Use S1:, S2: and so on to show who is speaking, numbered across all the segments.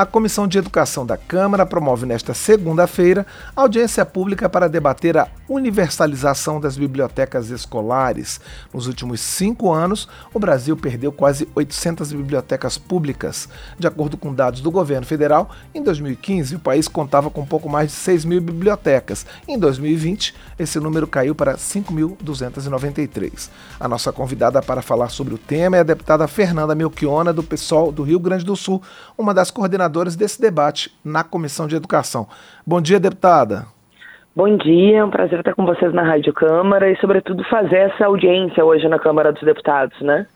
S1: A Comissão de Educação da Câmara promove nesta segunda-feira audiência pública para debater a universalização das bibliotecas escolares. Nos últimos cinco anos, o Brasil perdeu quase 800 bibliotecas públicas. De acordo com dados do governo federal, em 2015 o país contava com pouco mais de 6 mil bibliotecas. Em 2020, esse número caiu para 5.293. A nossa convidada para falar sobre o tema é a deputada Fernanda Melchiona, do PSOL do Rio Grande do Sul, uma das coordenadoras desse debate na Comissão de Educação. Bom dia, deputada.
S2: Bom dia, é um prazer estar com vocês na Rádio Câmara e, sobretudo, fazer essa audiência hoje na Câmara dos Deputados, né?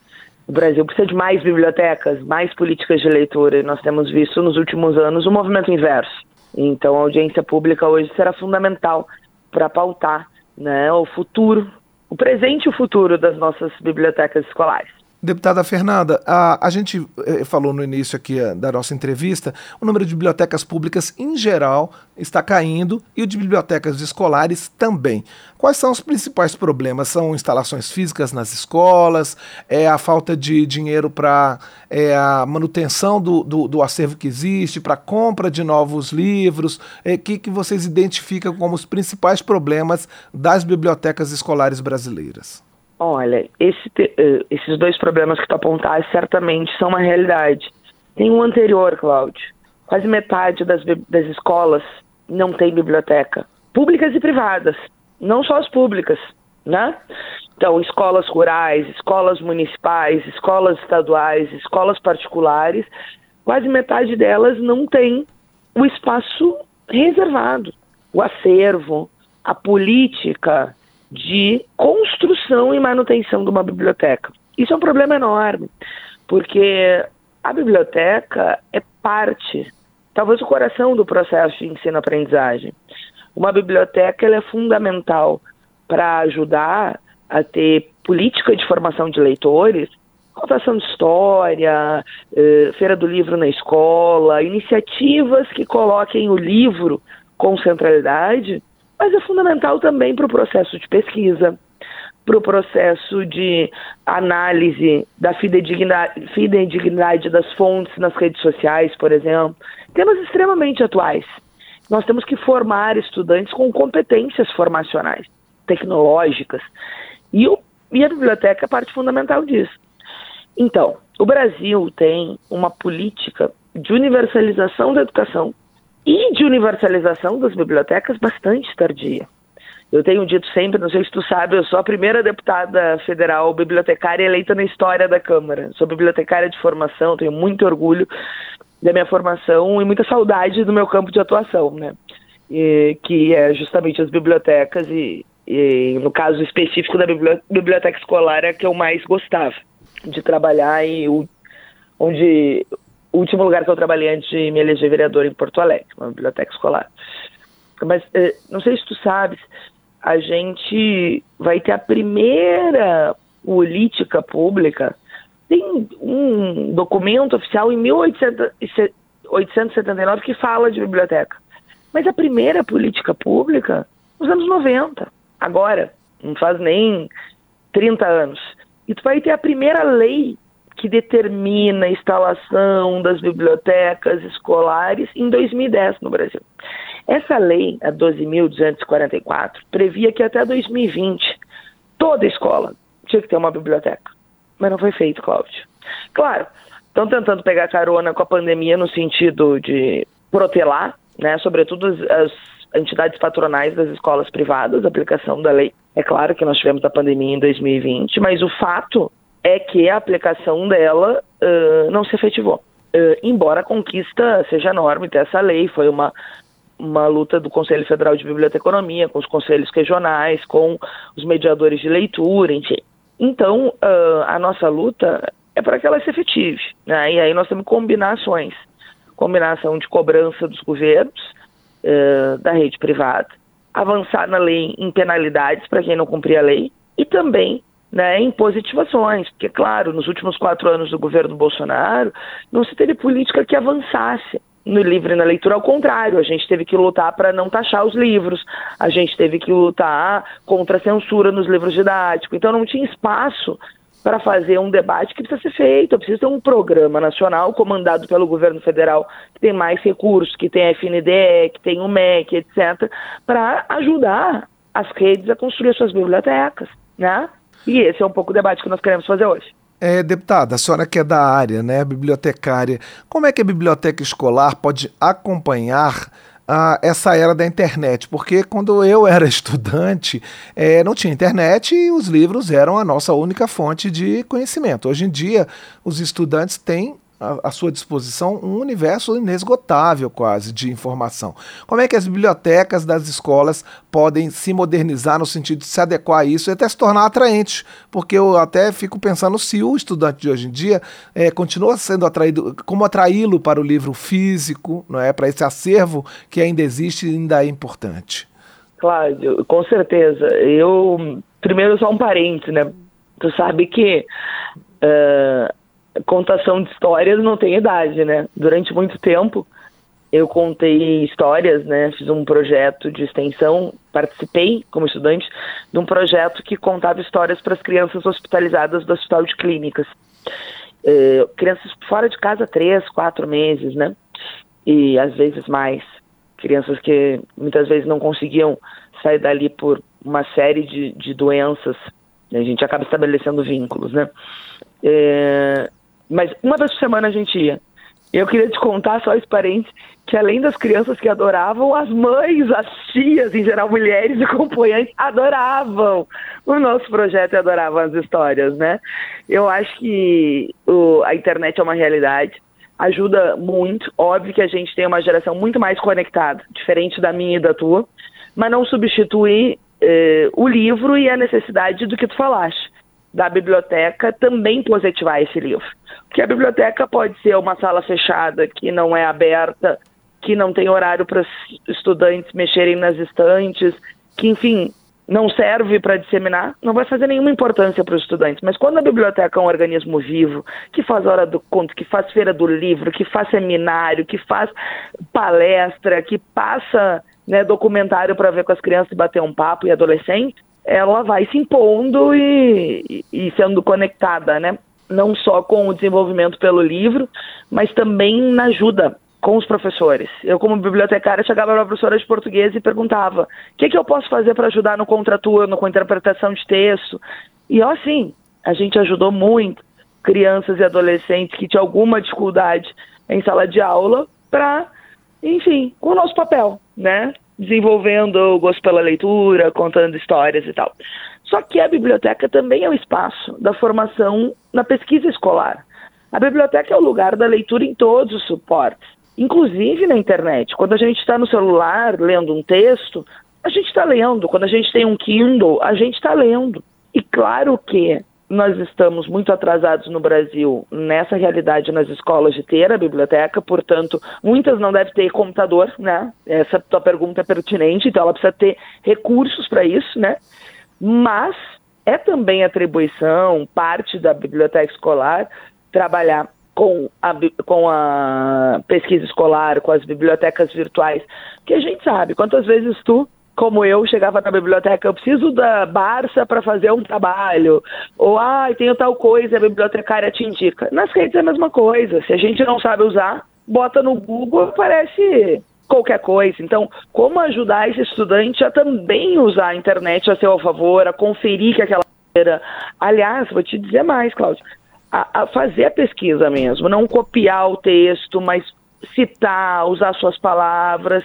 S2: O Brasil precisa de mais bibliotecas, mais políticas de leitura, e nós temos visto nos últimos anos o um movimento inverso. Então, a audiência pública hoje será fundamental para pautar né, o futuro, o presente e o futuro das nossas bibliotecas escolares.
S1: Deputada Fernanda, a, a gente eh, falou no início aqui eh, da nossa entrevista, o número de bibliotecas públicas em geral está caindo e o de bibliotecas escolares também. Quais são os principais problemas? São instalações físicas nas escolas, é a falta de dinheiro para é, a manutenção do, do, do, acervo que existe, para compra de novos livros? O é, que, que vocês identificam como os principais problemas das bibliotecas escolares brasileiras?
S2: Olha, esse, uh, esses dois problemas que tu apontaste certamente são uma realidade. Tem um anterior, Cláudio. Quase metade das, das escolas não tem biblioteca. Públicas e privadas. Não só as públicas, né? Então, escolas rurais, escolas municipais, escolas estaduais, escolas particulares, quase metade delas não tem o espaço reservado, o acervo, a política de construção e manutenção de uma biblioteca. Isso é um problema enorme, porque a biblioteca é parte, talvez o coração do processo de ensino-aprendizagem. Uma biblioteca é fundamental para ajudar a ter política de formação de leitores, contação de história, eh, feira do livro na escola, iniciativas que coloquem o livro com centralidade mas é fundamental também para o processo de pesquisa, para o processo de análise da fidedignidade, das fontes nas redes sociais, por exemplo. Temas extremamente atuais. Nós temos que formar estudantes com competências formacionais, tecnológicas. E, o, e a biblioteca é parte fundamental disso. Então, o Brasil tem uma política de universalização da educação e de universalização das bibliotecas bastante tardia. Eu tenho dito sempre, não sei se tu sabe, eu sou a primeira deputada federal bibliotecária eleita na história da Câmara. Sou bibliotecária de formação, tenho muito orgulho da minha formação e muita saudade do meu campo de atuação, né? E, que é justamente as bibliotecas e, e, no caso específico da biblioteca escolar é que eu mais gostava de trabalhar e onde o último lugar que eu trabalhei antes de me eleger vereador em Porto Alegre, uma biblioteca escolar. Mas eh, não sei se tu sabes, a gente vai ter a primeira política pública. Tem um documento oficial em 1879 que fala de biblioteca. Mas a primeira política pública nos anos 90, agora, não faz nem 30 anos. E tu vai ter a primeira lei que determina a instalação das bibliotecas escolares em 2010 no Brasil. Essa lei, a 12.244, previa que até 2020 toda escola tinha que ter uma biblioteca. Mas não foi feito, Cláudio. Claro, estão tentando pegar carona com a pandemia no sentido de protelar, né, sobretudo as, as entidades patronais das escolas privadas, a aplicação da lei. É claro que nós tivemos a pandemia em 2020, mas o fato é que a aplicação dela uh, não se efetivou. Uh, embora a conquista seja enorme ter essa lei, foi uma, uma luta do Conselho Federal de Biblioteconomia, com os conselhos regionais, com os mediadores de leitura, enfim. Então, uh, a nossa luta é para que ela se efetive. Né? E aí nós temos combinações. Combinação de cobrança dos governos, uh, da rede privada, avançar na lei em penalidades para quem não cumprir a lei, e também né, em positivações, porque, claro, nos últimos quatro anos do governo Bolsonaro, não se teve política que avançasse no livro e na leitura, ao contrário, a gente teve que lutar para não taxar os livros, a gente teve que lutar contra a censura nos livros didáticos, então não tinha espaço para fazer um debate que precisa ser feito. Precisa ter um programa nacional comandado pelo governo federal que tem mais recursos, que tem a FNDE, que tem o MEC, etc., para ajudar as redes a construir suas bibliotecas, né? E esse é um pouco o debate que nós queremos fazer hoje.
S1: É, deputada, a senhora que é da área, né, bibliotecária, como é que a biblioteca escolar pode acompanhar a essa era da internet, porque quando eu era estudante, é, não tinha internet e os livros eram a nossa única fonte de conhecimento. Hoje em dia, os estudantes têm à sua disposição um universo inesgotável quase de informação. Como é que as bibliotecas das escolas podem se modernizar no sentido de se adequar a isso e até se tornar atraentes? Porque eu até fico pensando se o estudante de hoje em dia é, continua sendo atraído, como atraí-lo para o livro físico, não é, para esse acervo que ainda existe e ainda é importante.
S2: Cláudio, com certeza. Eu primeiro só um parente, né? Tu sabe que uh, contação de histórias não tem idade, né? Durante muito tempo eu contei histórias, né? Fiz um projeto de extensão, participei como estudante de um projeto que contava histórias para as crianças hospitalizadas do Hospital de Clínicas. É, crianças fora de casa três, quatro meses, né? E às vezes mais. Crianças que muitas vezes não conseguiam sair dali por uma série de, de doenças. A gente acaba estabelecendo vínculos, né? É, mas uma vez por semana a gente ia. Eu queria te contar, só esse parente, que além das crianças que adoravam, as mães, as tias, em geral mulheres acompanhantes, adoravam o nosso projeto e adoravam as histórias, né? Eu acho que o, a internet é uma realidade, ajuda muito. Óbvio que a gente tem uma geração muito mais conectada, diferente da minha e da tua, mas não substitui eh, o livro e a necessidade do que tu falaste da biblioteca também positivar esse livro. Porque a biblioteca pode ser uma sala fechada que não é aberta, que não tem horário para estudantes mexerem nas estantes, que, enfim, não serve para disseminar, não vai fazer nenhuma importância para os estudantes. Mas quando a biblioteca é um organismo vivo, que faz hora do conto, que faz feira do livro, que faz seminário, que faz palestra, que passa né, documentário para ver com as crianças e bater um papo e adolescentes, ela vai se impondo e, e sendo conectada, né? Não só com o desenvolvimento pelo livro, mas também na ajuda com os professores. Eu, como bibliotecária, chegava para a professora de português e perguntava: o que, que eu posso fazer para ajudar no contraturno, com interpretação de texto? E, ó, sim, a gente ajudou muito crianças e adolescentes que tinham alguma dificuldade em sala de aula para, enfim, o nosso papel, né? Desenvolvendo o gosto pela leitura, contando histórias e tal. Só que a biblioteca também é o espaço da formação na pesquisa escolar. A biblioteca é o lugar da leitura em todos os suportes, inclusive na internet. Quando a gente está no celular lendo um texto, a gente está lendo. Quando a gente tem um Kindle, a gente está lendo. E claro que nós estamos muito atrasados no Brasil nessa realidade nas escolas de ter a biblioteca, portanto, muitas não devem ter computador, né? Essa tua pergunta é pertinente, então ela precisa ter recursos para isso, né? Mas é também atribuição, parte da biblioteca escolar, trabalhar com a, com a pesquisa escolar, com as bibliotecas virtuais, que a gente sabe quantas vezes tu como eu chegava na biblioteca, eu preciso da Barça para fazer um trabalho, ou ah, tenho tal coisa, a bibliotecária te indica. Nas redes é a mesma coisa. Se a gente não sabe usar, bota no Google, aparece qualquer coisa. Então, como ajudar esse estudante a também usar a internet a seu favor, a conferir que aquela Aliás, vou te dizer mais, Cláudio, a, a fazer a pesquisa mesmo, não copiar o texto, mas citar, usar suas palavras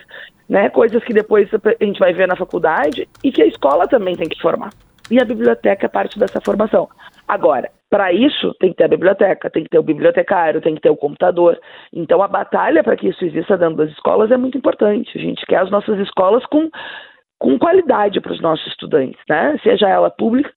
S2: né? Coisas que depois a gente vai ver na faculdade e que a escola também tem que formar. E a biblioteca é parte dessa formação. Agora, para isso, tem que ter a biblioteca, tem que ter o bibliotecário, tem que ter o computador. Então, a batalha para que isso exista dentro das escolas é muito importante. A gente quer as nossas escolas com, com qualidade para os nossos estudantes, né? Seja ela pública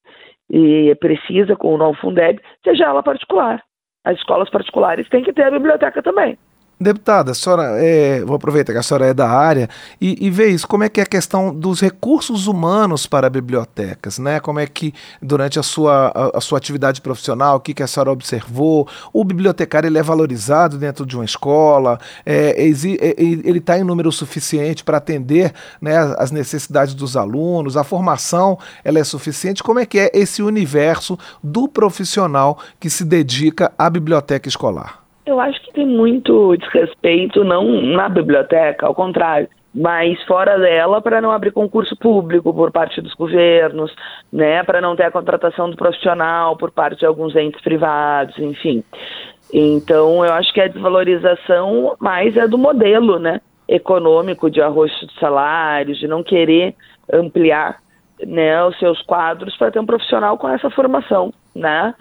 S2: e precisa com o novo Fundeb, seja ela particular. As escolas particulares têm que ter a biblioteca também.
S1: Deputada, a senhora é, vou aproveitar que a senhora é da área e, e isso, como é que é a questão dos recursos humanos para bibliotecas, né? Como é que durante a sua, a, a sua atividade profissional, o que, que a senhora observou, o bibliotecário ele é valorizado dentro de uma escola, é, é ele está em número suficiente para atender né, as necessidades dos alunos, a formação ela é suficiente, como é que é esse universo do profissional que se dedica à biblioteca escolar?
S2: Eu acho que tem muito desrespeito, não na biblioteca, ao contrário, mas fora dela para não abrir concurso público por parte dos governos, né, para não ter a contratação do profissional por parte de alguns entes privados, enfim. Então, eu acho que a desvalorização mais é do modelo, né, econômico de arroxo de salários, de não querer ampliar né, os seus quadros para ter um profissional com essa formação, né?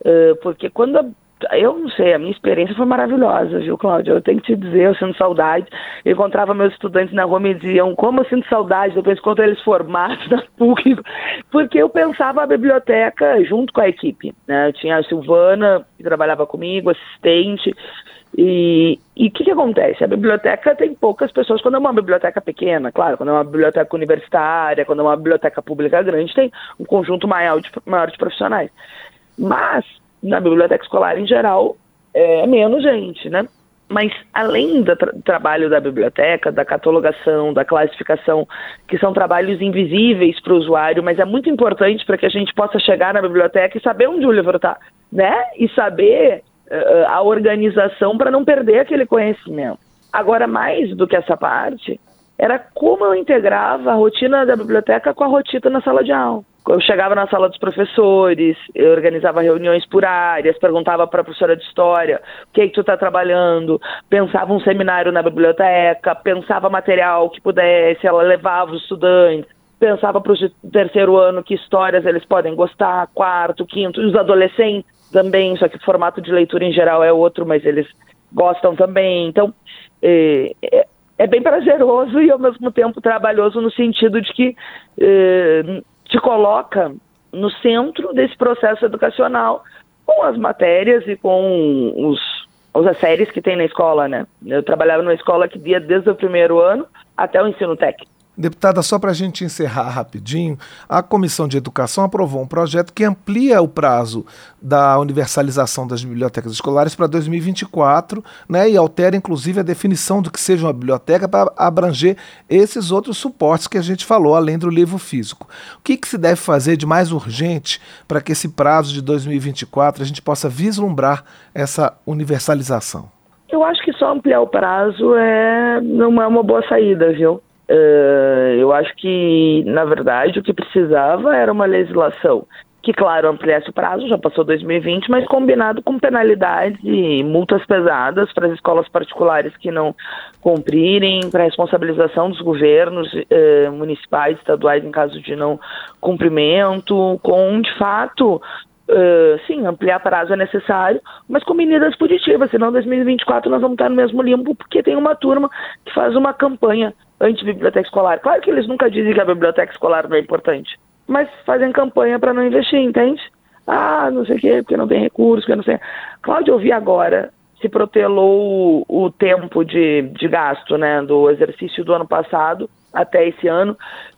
S2: Uh, porque quando eu não sei, a minha experiência foi maravilhosa, viu, Cláudia? Eu tenho que te dizer, eu sinto saudade. Eu encontrava meus estudantes na rua e me diziam como eu sinto saudade depois quando eles formados na PUC, porque eu pensava a biblioteca junto com a equipe. Né? Eu tinha a Silvana, que trabalhava comigo, assistente. E o que, que acontece? A biblioteca tem poucas pessoas. Quando é uma biblioteca pequena, claro, quando é uma biblioteca universitária, quando é uma biblioteca pública grande, tem um conjunto maior de, maior de profissionais. Mas na biblioteca escolar em geral é menos gente, né? Mas além do tra trabalho da biblioteca, da catalogação, da classificação, que são trabalhos invisíveis para o usuário, mas é muito importante para que a gente possa chegar na biblioteca e saber onde o livro está, né? E saber uh, a organização para não perder aquele conhecimento. Agora, mais do que essa parte, era como eu integrava a rotina da biblioteca com a rotina na sala de aula eu chegava na sala dos professores, eu organizava reuniões por áreas, perguntava para a professora de história o que, é que tu está trabalhando, pensava um seminário na biblioteca, pensava material que pudesse, ela levava os estudantes, pensava para o terceiro ano que histórias eles podem gostar, quarto, quinto, e os adolescentes também, só que o formato de leitura em geral é outro, mas eles gostam também. Então, é, é, é bem prazeroso e ao mesmo tempo trabalhoso no sentido de que é, te coloca no centro desse processo educacional com as matérias e com os, as séries que tem na escola, né? Eu trabalhava numa escola que ia desde o primeiro ano até o ensino técnico.
S1: Deputada, só para a gente encerrar rapidinho, a Comissão de Educação aprovou um projeto que amplia o prazo da universalização das bibliotecas escolares para 2024, né, e altera inclusive a definição do que seja uma biblioteca para abranger esses outros suportes que a gente falou, além do livro físico. O que, que se deve fazer de mais urgente para que esse prazo de 2024 a gente possa vislumbrar essa universalização?
S2: Eu acho que só ampliar o prazo é não é uma boa saída, viu? Uh, eu acho que, na verdade, o que precisava era uma legislação que, claro, ampliasse o prazo, já passou 2020, mas combinado com penalidades e multas pesadas para as escolas particulares que não cumprirem, para a responsabilização dos governos uh, municipais, estaduais em caso de não cumprimento, com, de fato, Uh, sim, ampliar prazo é necessário, mas com medidas positivas, senão em 2024 nós vamos estar no mesmo limbo, porque tem uma turma que faz uma campanha anti-biblioteca escolar. Claro que eles nunca dizem que a biblioteca escolar não é importante, mas fazem campanha para não investir, entende? Ah, não sei o quê, porque não tem recurso, porque não sei. Cláudio, eu vi agora, se protelou o, o tempo de, de gasto né, do exercício do ano passado até esse ano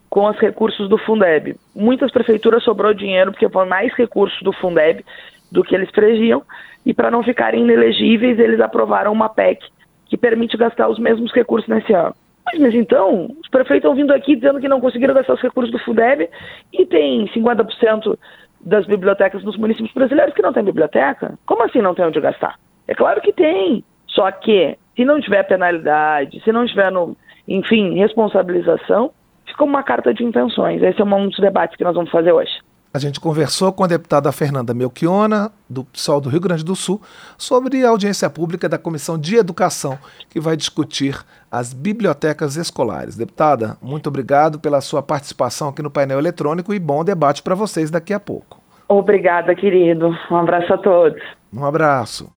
S2: com os recursos do Fundeb. Muitas prefeituras sobrou dinheiro porque foi mais recursos do Fundeb do que eles previam e para não ficarem inelegíveis eles aprovaram uma PEC que permite gastar os mesmos recursos nesse ano. Mas, então, os prefeitos estão vindo aqui dizendo que não conseguiram gastar os recursos do Fundeb e tem 50% das bibliotecas nos municípios brasileiros que não tem biblioteca. Como assim não tem onde gastar? É claro que tem. Só que, se não tiver penalidade, se não tiver, no, enfim, responsabilização, fica uma carta de intenções. Esse é um dos debates que nós vamos fazer hoje.
S1: A gente conversou com a deputada Fernanda Melchiona, do PSOL do Rio Grande do Sul, sobre a audiência pública da Comissão de Educação, que vai discutir as bibliotecas escolares. Deputada, muito obrigado pela sua participação aqui no painel eletrônico e bom debate para vocês daqui a pouco.
S2: Obrigada, querido. Um abraço a todos.
S1: Um abraço.